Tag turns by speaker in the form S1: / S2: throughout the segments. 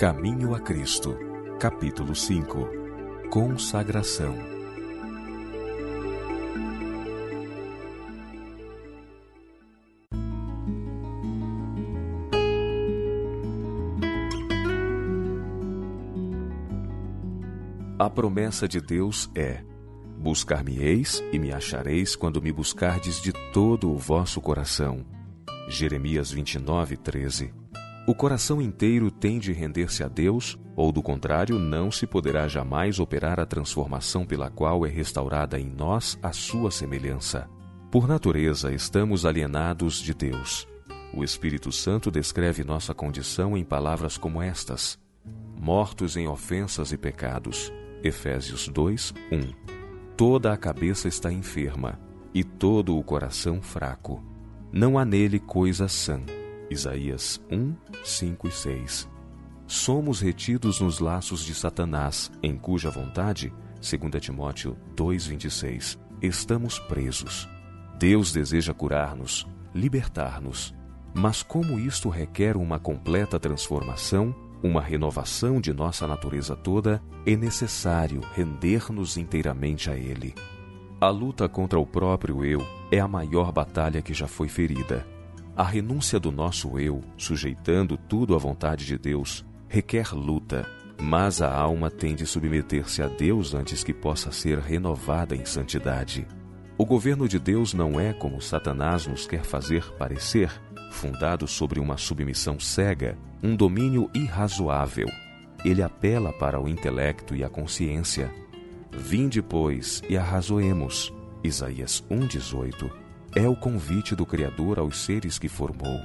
S1: Caminho a Cristo, capítulo 5 Consagração A promessa de Deus é: Buscar-me-eis e me achareis quando me buscardes de todo o vosso coração. Jeremias 29, 13. O coração inteiro tem de render-se a Deus, ou do contrário, não se poderá jamais operar a transformação pela qual é restaurada em nós a sua semelhança. Por natureza, estamos alienados de Deus. O Espírito Santo descreve nossa condição em palavras como estas: mortos em ofensas e pecados Efésios 2, 1. Toda a cabeça está enferma e todo o coração fraco. Não há nele coisa sã. Isaías 1, 5 e 6. Somos retidos nos laços de Satanás, em cuja vontade, 2 Timóteo 2,26, estamos presos. Deus deseja curar-nos, libertar-nos. Mas como isto requer uma completa transformação, uma renovação de nossa natureza toda, é necessário render-nos inteiramente a Ele. A luta contra o próprio eu é a maior batalha que já foi ferida. A renúncia do nosso eu, sujeitando tudo à vontade de Deus, requer luta, mas a alma tem de submeter-se a Deus antes que possa ser renovada em santidade. O governo de Deus não é como Satanás nos quer fazer parecer, fundado sobre uma submissão cega, um domínio irrazoável. Ele apela para o intelecto e a consciência. Vinde, pois, e arrazoemos. Isaías 1,18 é o convite do Criador aos seres que formou.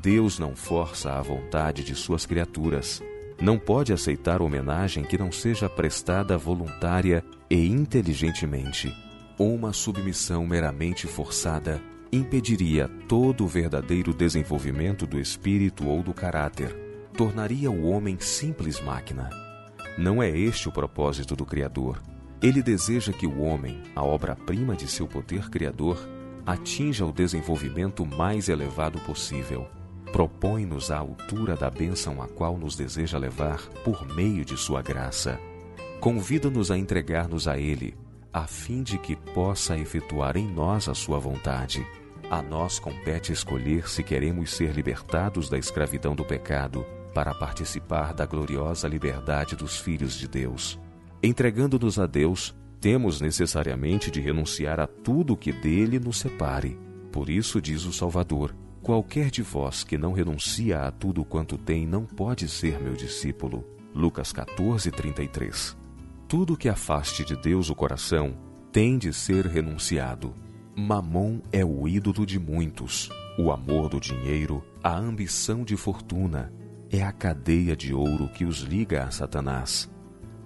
S1: Deus não força a vontade de suas criaturas. Não pode aceitar homenagem que não seja prestada voluntária e inteligentemente. Uma submissão meramente forçada impediria todo o verdadeiro desenvolvimento do espírito ou do caráter, tornaria o homem simples máquina. Não é este o propósito do Criador. Ele deseja que o homem, a obra-prima de seu poder criador, atinja o desenvolvimento mais elevado possível. Propõe-nos a altura da bênção a qual nos deseja levar por meio de sua graça. Convida-nos a entregar-nos a Ele, a fim de que possa efetuar em nós a sua vontade. A nós compete escolher se queremos ser libertados da escravidão do pecado para participar da gloriosa liberdade dos filhos de Deus. Entregando-nos a Deus, temos necessariamente de renunciar a tudo que dele nos separe. Por isso diz o Salvador: Qualquer de vós que não renuncia a tudo quanto tem não pode ser meu discípulo. Lucas 14, 33. Tudo que afaste de Deus o coração tem de ser renunciado. Mamon é o ídolo de muitos. O amor do dinheiro, a ambição de fortuna, é a cadeia de ouro que os liga a Satanás.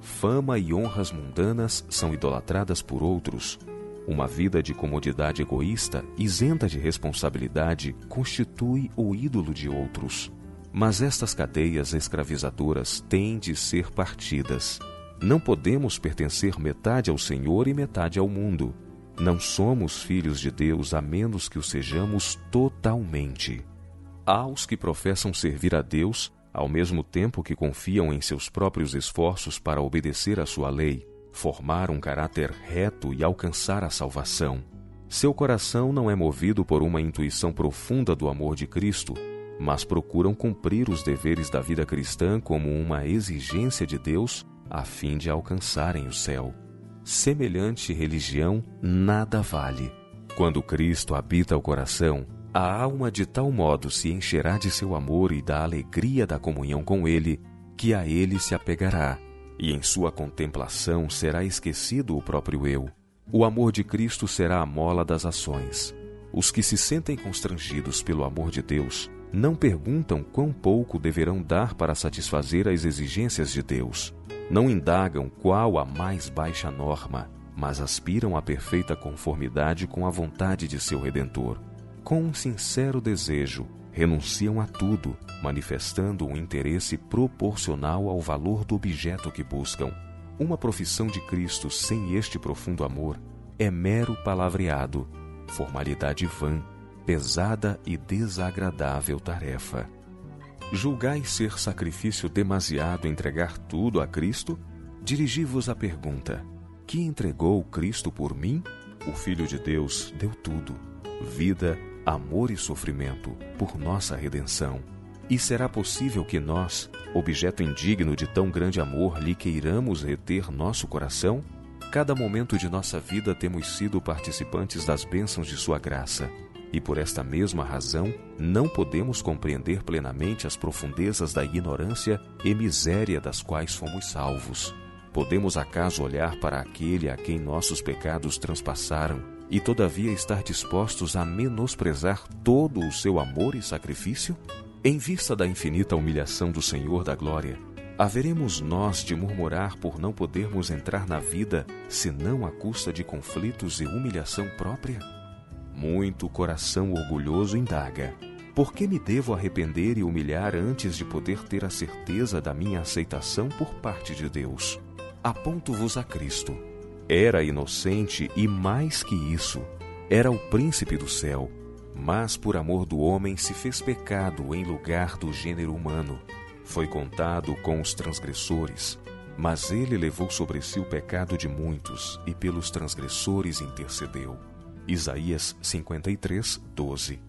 S1: Fama e honras mundanas são idolatradas por outros. Uma vida de comodidade egoísta, isenta de responsabilidade, constitui o ídolo de outros. Mas estas cadeias escravizadoras têm de ser partidas. Não podemos pertencer metade ao Senhor e metade ao mundo. Não somos filhos de Deus a menos que o sejamos totalmente. Há os que professam servir a Deus, ao mesmo tempo que confiam em seus próprios esforços para obedecer à sua lei, formar um caráter reto e alcançar a salvação. Seu coração não é movido por uma intuição profunda do amor de Cristo, mas procuram cumprir os deveres da vida cristã como uma exigência de Deus a fim de alcançarem o céu semelhante religião nada vale. Quando Cristo habita o coração, a alma de tal modo se encherá de seu amor e da alegria da comunhão com Ele, que a Ele se apegará, e em sua contemplação será esquecido o próprio eu. O amor de Cristo será a mola das ações. Os que se sentem constrangidos pelo amor de Deus não perguntam quão pouco deverão dar para satisfazer as exigências de Deus. Não indagam qual a mais baixa norma, mas aspiram à perfeita conformidade com a vontade de seu Redentor. Com um sincero desejo, renunciam a tudo, manifestando um interesse proporcional ao valor do objeto que buscam. Uma profissão de Cristo sem este profundo amor é mero palavreado, formalidade vã, pesada e desagradável tarefa. Julgais ser sacrifício demasiado entregar tudo a Cristo? Dirigi-vos a pergunta: Que entregou Cristo por mim? O Filho de Deus deu tudo: vida, amor e sofrimento, por nossa redenção. E será possível que nós, objeto indigno de tão grande amor, lhe queiramos reter nosso coração? Cada momento de nossa vida temos sido participantes das bênçãos de Sua graça. E por esta mesma razão, não podemos compreender plenamente as profundezas da ignorância e miséria das quais fomos salvos. Podemos acaso olhar para aquele a quem nossos pecados transpassaram e todavia estar dispostos a menosprezar todo o seu amor e sacrifício? Em vista da infinita humilhação do Senhor da Glória, haveremos nós de murmurar por não podermos entrar na vida senão à custa de conflitos e humilhação própria? Muito coração orgulhoso indaga: por que me devo arrepender e humilhar antes de poder ter a certeza da minha aceitação por parte de Deus? Aponto-vos a Cristo. Era inocente e mais que isso, era o príncipe do céu mas por amor do homem se fez pecado em lugar do gênero humano. Foi contado com os transgressores, mas ele levou sobre si o pecado de muitos e pelos transgressores intercedeu. Isaías 53, 12.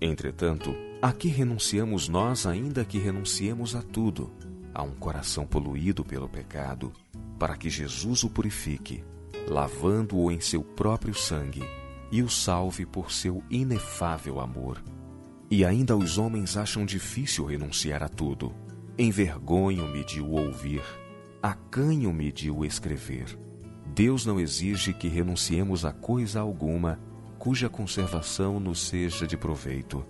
S1: Entretanto, a que renunciamos nós, ainda que renunciemos a tudo? A um coração poluído pelo pecado, para que Jesus o purifique, lavando-o em seu próprio sangue e o salve por seu inefável amor. E ainda os homens acham difícil renunciar a tudo. Envergonho-me de o ouvir, acanho-me de o escrever. Deus não exige que renunciemos a coisa alguma cuja conservação nos seja de proveito.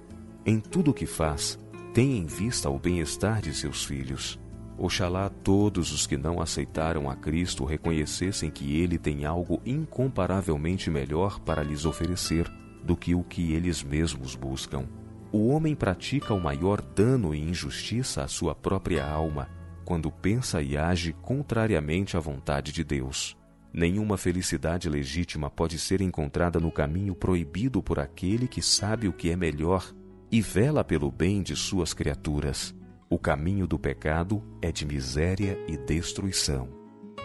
S1: Em tudo o que faz, tem em vista o bem-estar de seus filhos Oxalá todos os que não aceitaram a Cristo reconhecessem que Ele tem algo incomparavelmente melhor para lhes oferecer do que o que eles mesmos buscam. O homem pratica o maior dano e injustiça à sua própria alma quando pensa e age contrariamente à vontade de Deus. Nenhuma felicidade legítima pode ser encontrada no caminho proibido por aquele que sabe o que é melhor e vela pelo bem de suas criaturas. O caminho do pecado é de miséria e destruição.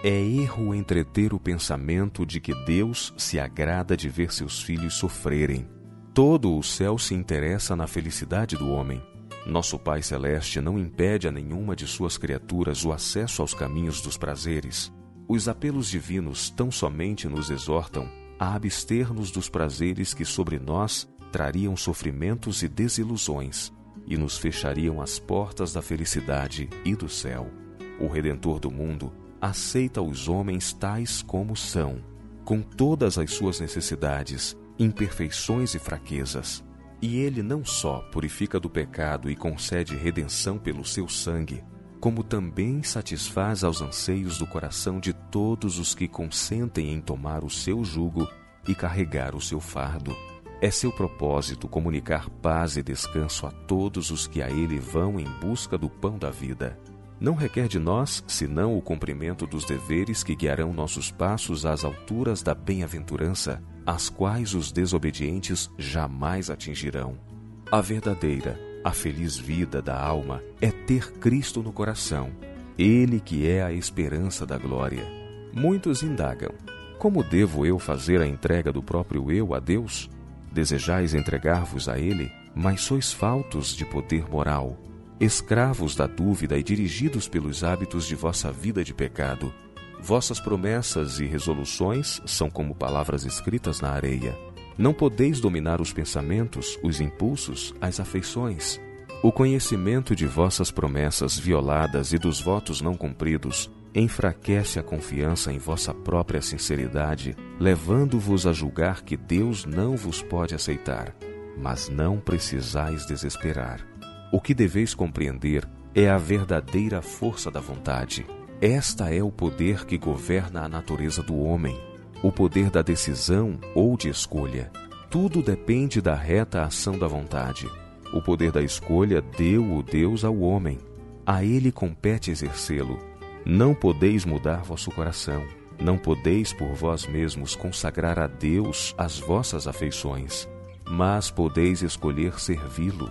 S1: É erro entreter o pensamento de que Deus se agrada de ver seus filhos sofrerem. Todo o céu se interessa na felicidade do homem. Nosso Pai Celeste não impede a nenhuma de suas criaturas o acesso aos caminhos dos prazeres. Os apelos divinos tão somente nos exortam a abster-nos dos prazeres que sobre nós trariam sofrimentos e desilusões e nos fechariam as portas da felicidade e do céu. O Redentor do mundo aceita os homens tais como são, com todas as suas necessidades, imperfeições e fraquezas. E ele não só purifica do pecado e concede redenção pelo seu sangue, como também satisfaz aos anseios do coração de todos os que consentem em tomar o seu jugo e carregar o seu fardo. É seu propósito comunicar paz e descanso a todos os que a ele vão em busca do pão da vida. Não requer de nós senão o cumprimento dos deveres que guiarão nossos passos às alturas da bem-aventurança, as quais os desobedientes jamais atingirão. A verdadeira, a feliz vida da alma é ter Cristo no coração, Ele que é a esperança da glória. Muitos indagam: como devo eu fazer a entrega do próprio eu a Deus? Desejais entregar-vos a ele, mas sois faltos de poder moral, escravos da dúvida e dirigidos pelos hábitos de vossa vida de pecado. Vossas promessas e resoluções são como palavras escritas na areia. Não podeis dominar os pensamentos, os impulsos, as afeições. O conhecimento de vossas promessas violadas e dos votos não cumpridos enfraquece a confiança em vossa própria sinceridade, levando-vos a julgar que Deus não vos pode aceitar. Mas não precisais desesperar. O que deveis compreender é a verdadeira força da vontade. Esta é o poder que governa a natureza do homem, o poder da decisão ou de escolha. Tudo depende da reta ação da vontade. O poder da escolha deu o Deus ao homem. A ele compete exercê-lo não podeis mudar vosso coração, não podeis por vós mesmos consagrar a Deus as vossas afeições, mas podeis escolher servi-lo.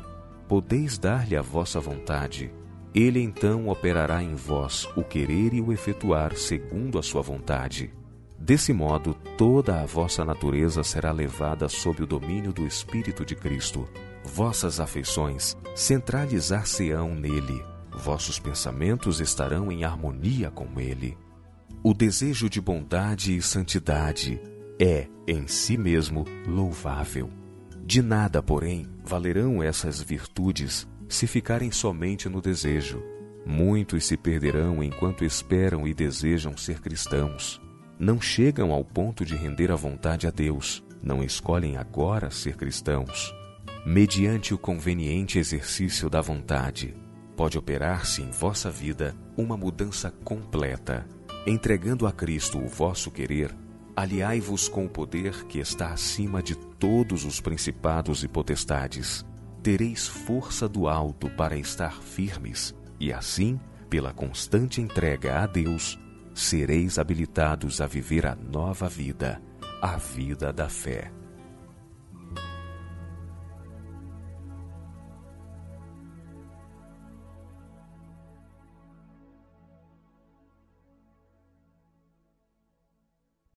S1: podeis dar-lhe a vossa vontade. Ele então operará em vós o querer e o efetuar segundo a sua vontade. Desse modo, toda a vossa natureza será levada sob o domínio do Espírito de Cristo. Vossas afeições centralizar-se-ão nele. Vossos pensamentos estarão em harmonia com ele. O desejo de bondade e santidade é, em si mesmo, louvável. De nada, porém, valerão essas virtudes se ficarem somente no desejo. Muitos se perderão enquanto esperam e desejam ser cristãos não chegam ao ponto de render a vontade a Deus, não escolhem agora ser cristãos. Mediante o conveniente exercício da vontade, pode operar-se em vossa vida uma mudança completa. Entregando a Cristo o vosso querer, aliai-vos com o poder que está acima de todos os principados e potestades. Tereis força do alto para estar firmes, e assim, pela constante entrega a Deus, sereis habilitados a viver a nova vida, a vida da fé.